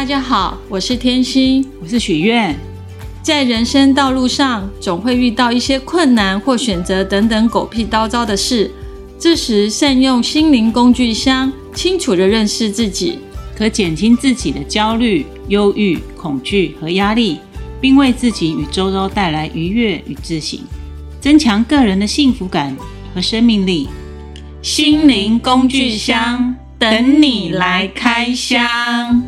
大家好，我是天心，我是许愿。在人生道路上，总会遇到一些困难或选择等等狗屁叨叨的事。这时，善用心灵工具箱，清楚地认识自己，可减轻自己的焦虑、忧郁、恐惧和压力，并为自己与周遭带来愉悦与自信，增强个人的幸福感和生命力。心灵工具箱，等你来开箱。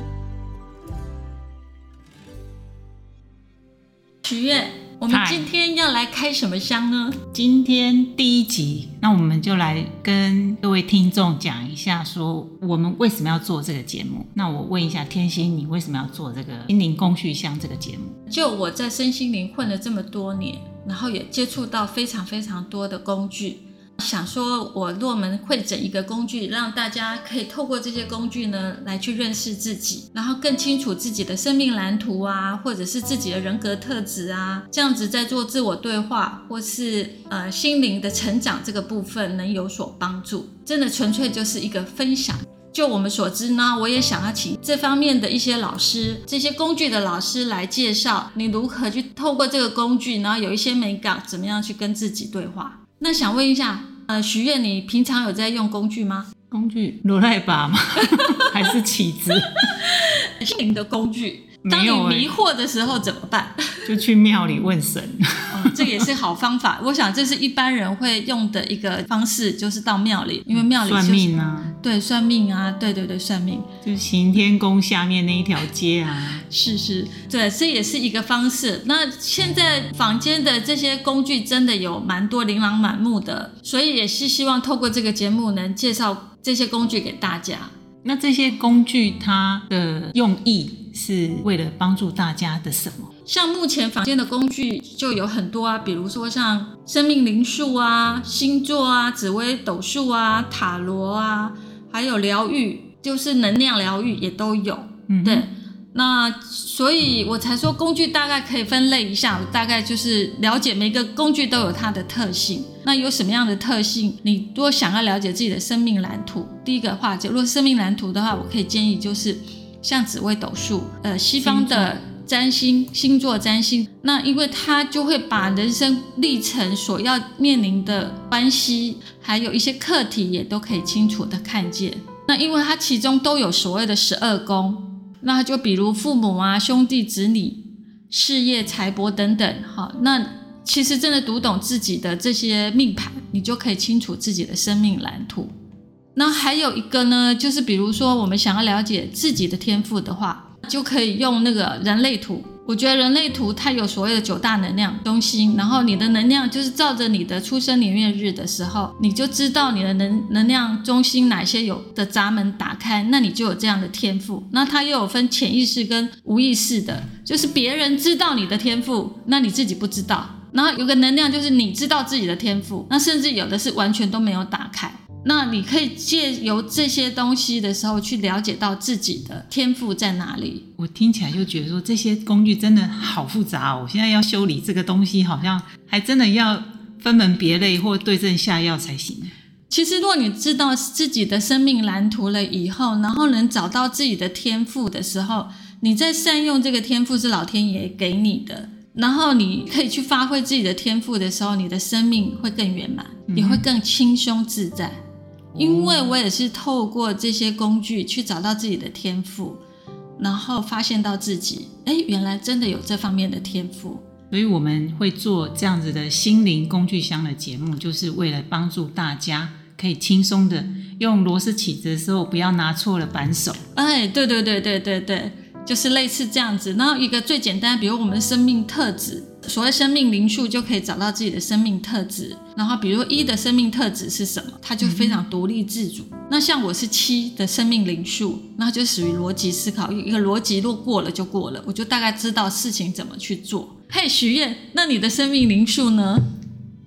许愿，我们今天要来开什么箱呢？今天第一集，那我们就来跟各位听众讲一下，说我们为什么要做这个节目。那我问一下天心，你为什么要做这个心灵工具箱这个节目？就我在身心灵混了这么多年，然后也接触到非常非常多的工具。想说，我若门会整一个工具，让大家可以透过这些工具呢，来去认识自己，然后更清楚自己的生命蓝图啊，或者是自己的人格特质啊，这样子在做自我对话，或是呃心灵的成长这个部分能有所帮助。真的纯粹就是一个分享。就我们所知呢，我也想要请这方面的一些老师，这些工具的老师来介绍你如何去透过这个工具，然后有一些美感，怎么样去跟自己对话。那想问一下。呃，许愿，你平常有在用工具吗？工具，罗赖把吗？还是起子？心灵的工具。当你迷惑的时候怎么办？就去庙里问神。哦，这也是好方法。我想这是一般人会用的一个方式，就是到庙里，因为庙里、就是、算命啊，对，算命啊，对对对，算命。就是行天宫下面那一条街啊，是是，对，这也是一个方式。那现在坊间的这些工具真的有蛮多琳琅满目的，所以也是希望透过这个节目能介绍这些工具给大家。那这些工具它的用意是为了帮助大家的什么？像目前坊间的工具就有很多啊，比如说像生命灵数啊、星座啊、紫微斗数啊、塔罗啊，还有疗愈，就是能量疗愈也都有。嗯，对。那所以，我才说工具大概可以分类一下，大概就是了解每个工具都有它的特性。那有什么样的特性？你如果想要了解自己的生命蓝图，第一个话，就如果生命蓝图的话，我可以建议就是像紫微斗数，呃，西方的占星星座占星，那因为它就会把人生历程所要面临的关系，还有一些课题也都可以清楚的看见。那因为它其中都有所谓的十二宫。那就比如父母啊、兄弟子女、事业、财帛等等，好，那其实真的读懂自己的这些命盘，你就可以清楚自己的生命蓝图。那还有一个呢，就是比如说我们想要了解自己的天赋的话，就可以用那个人类图。我觉得人类图它有所谓的九大能量中心，然后你的能量就是照着你的出生年月日的时候，你就知道你的能能量中心哪些有的闸门打开，那你就有这样的天赋。那它又有分潜意识跟无意识的，就是别人知道你的天赋，那你自己不知道。然后有个能量就是你知道自己的天赋，那甚至有的是完全都没有打开。那你可以借由这些东西的时候，去了解到自己的天赋在哪里。我听起来就觉得说，这些工具真的好复杂哦。我现在要修理这个东西，好像还真的要分门别类或对症下药才行。其实，如果你知道自己的生命蓝图了以后，然后能找到自己的天赋的时候，你在善用这个天赋是老天爷给你的，然后你可以去发挥自己的天赋的时候，你的生命会更圆满，也会更轻松自在。因为我也是透过这些工具去找到自己的天赋，然后发现到自己，哎，原来真的有这方面的天赋。所以我们会做这样子的心灵工具箱的节目，就是为了帮助大家可以轻松的用螺丝起子的时候，不要拿错了扳手。哎，对对对对对对，就是类似这样子。然后一个最简单，比如我们的生命特质。所谓生命灵数就可以找到自己的生命特质，然后比如一的生命特质是什么，它就非常独立自主。嗯、那像我是七的生命灵数，那就属于逻辑思考，一个逻辑若过了就过了，我就大概知道事情怎么去做。嘿，许愿，那你的生命灵数呢？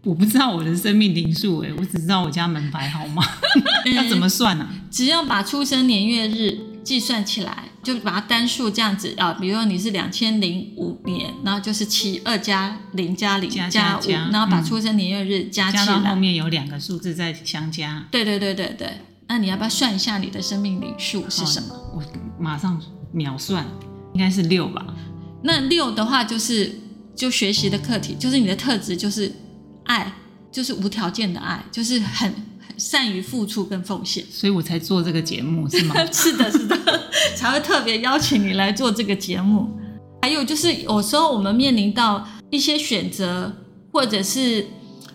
我不知道我的生命灵数，哎，我只知道我家门牌号码，要怎么算呢、啊？只要把出生年月日计算起来。就把它单数这样子啊，比如说你是两千零五年，然后就是七二加零加零加五，然后把出生年月日加起来，加到后面有两个数字再相加。对对对对对，那你要不要算一下你的生命灵数是什么？我马上秒算，应该是六吧？那六的话就是就学习的课题，就是你的特质就是爱，就是无条件的爱，就是很很善于付出跟奉献，所以我才做这个节目，是吗？是的，是的，才会特别邀请你来做这个节目。还有就是有时候我们面临到一些选择或者是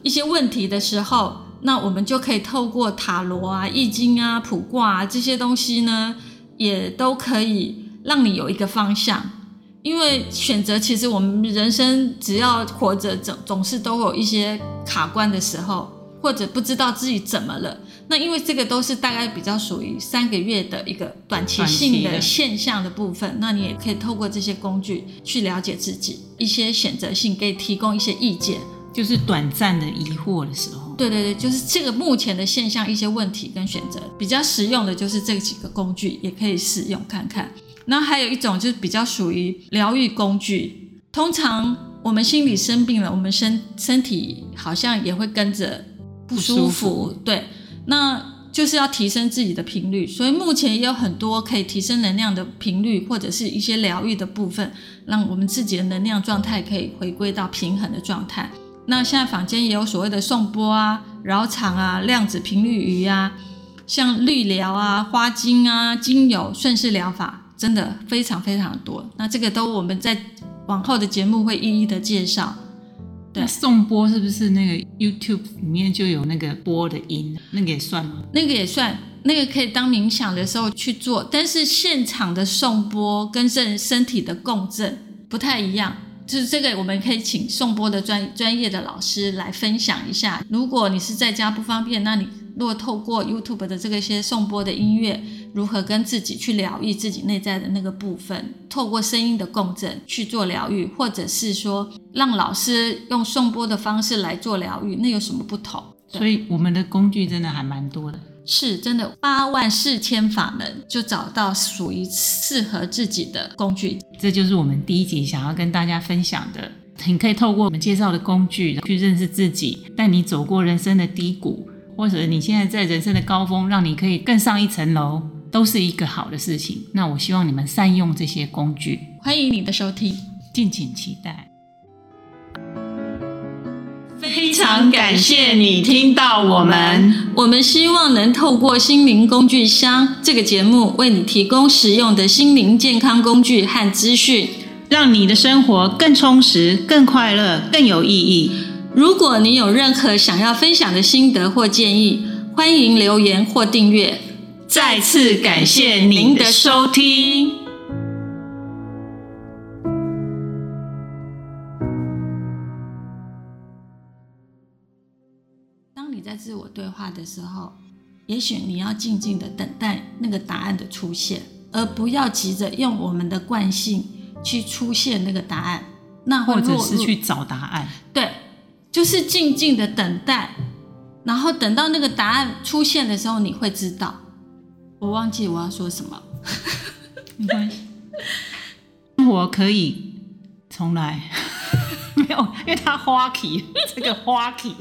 一些问题的时候。那我们就可以透过塔罗啊、易经啊、卜卦啊这些东西呢，也都可以让你有一个方向。因为选择其实我们人生只要活着，总总是都有一些卡关的时候，或者不知道自己怎么了。那因为这个都是大概比较属于三个月的一个短期性的现象的部分，那你也可以透过这些工具去了解自己一些选择性，可以提供一些意见。就是短暂的疑惑的时候，对对对，就是这个目前的现象，一些问题跟选择比较实用的，就是这几个工具也可以使用看看。那还有一种就是比较属于疗愈工具，通常我们心里生病了，我们身身体好像也会跟着不舒服，不舒服，对，那就是要提升自己的频率。所以目前也有很多可以提升能量的频率，或者是一些疗愈的部分，让我们自己的能量状态可以回归到平衡的状态。那现在坊间也有所谓的颂钵啊、绕场啊、量子频率仪啊，像绿疗啊、花精啊、精油、顺势疗法，真的非常非常多。那这个都我们在往后的节目会一一的介绍。对，颂钵是不是那个 YouTube 里面就有那个钵的音？那个也算吗？那个也算，那个可以当冥想的时候去做。但是现场的颂钵跟身身体的共振不太一样。就是这个，我们可以请颂钵的专专业的老师来分享一下。如果你是在家不方便，那你如果透过 YouTube 的这个些颂钵的音乐，如何跟自己去疗愈自己内在的那个部分，透过声音的共振去做疗愈，或者是说让老师用颂钵的方式来做疗愈，那有什么不同？所以我们的工具真的还蛮多的。是真的，八万四千法门就找到属于适合自己的工具。这就是我们第一集想要跟大家分享的。你可以透过我们介绍的工具去认识自己，带你走过人生的低谷，或者你现在在人生的高峰，让你可以更上一层楼，都是一个好的事情。那我希望你们善用这些工具。欢迎你的收听，敬请期待。非常感谢你听到我们。我们希望能透过心灵工具箱这个节目，为你提供实用的心灵健康工具和资讯，让你的生活更充实、更快乐、更有意义。如果你有任何想要分享的心得或建议，欢迎留言或订阅。再次感谢您的收听。当你在自我对话的时候，也许你要静静的等待那个答案的出现，而不要急着用我们的惯性去出现那个答案。那或者是去找答案。对，就是静静的等待，然后等到那个答案出现的时候，你会知道。我忘记我要说什么，没关系。生活可以重来，没有，因为他花期，这个花期。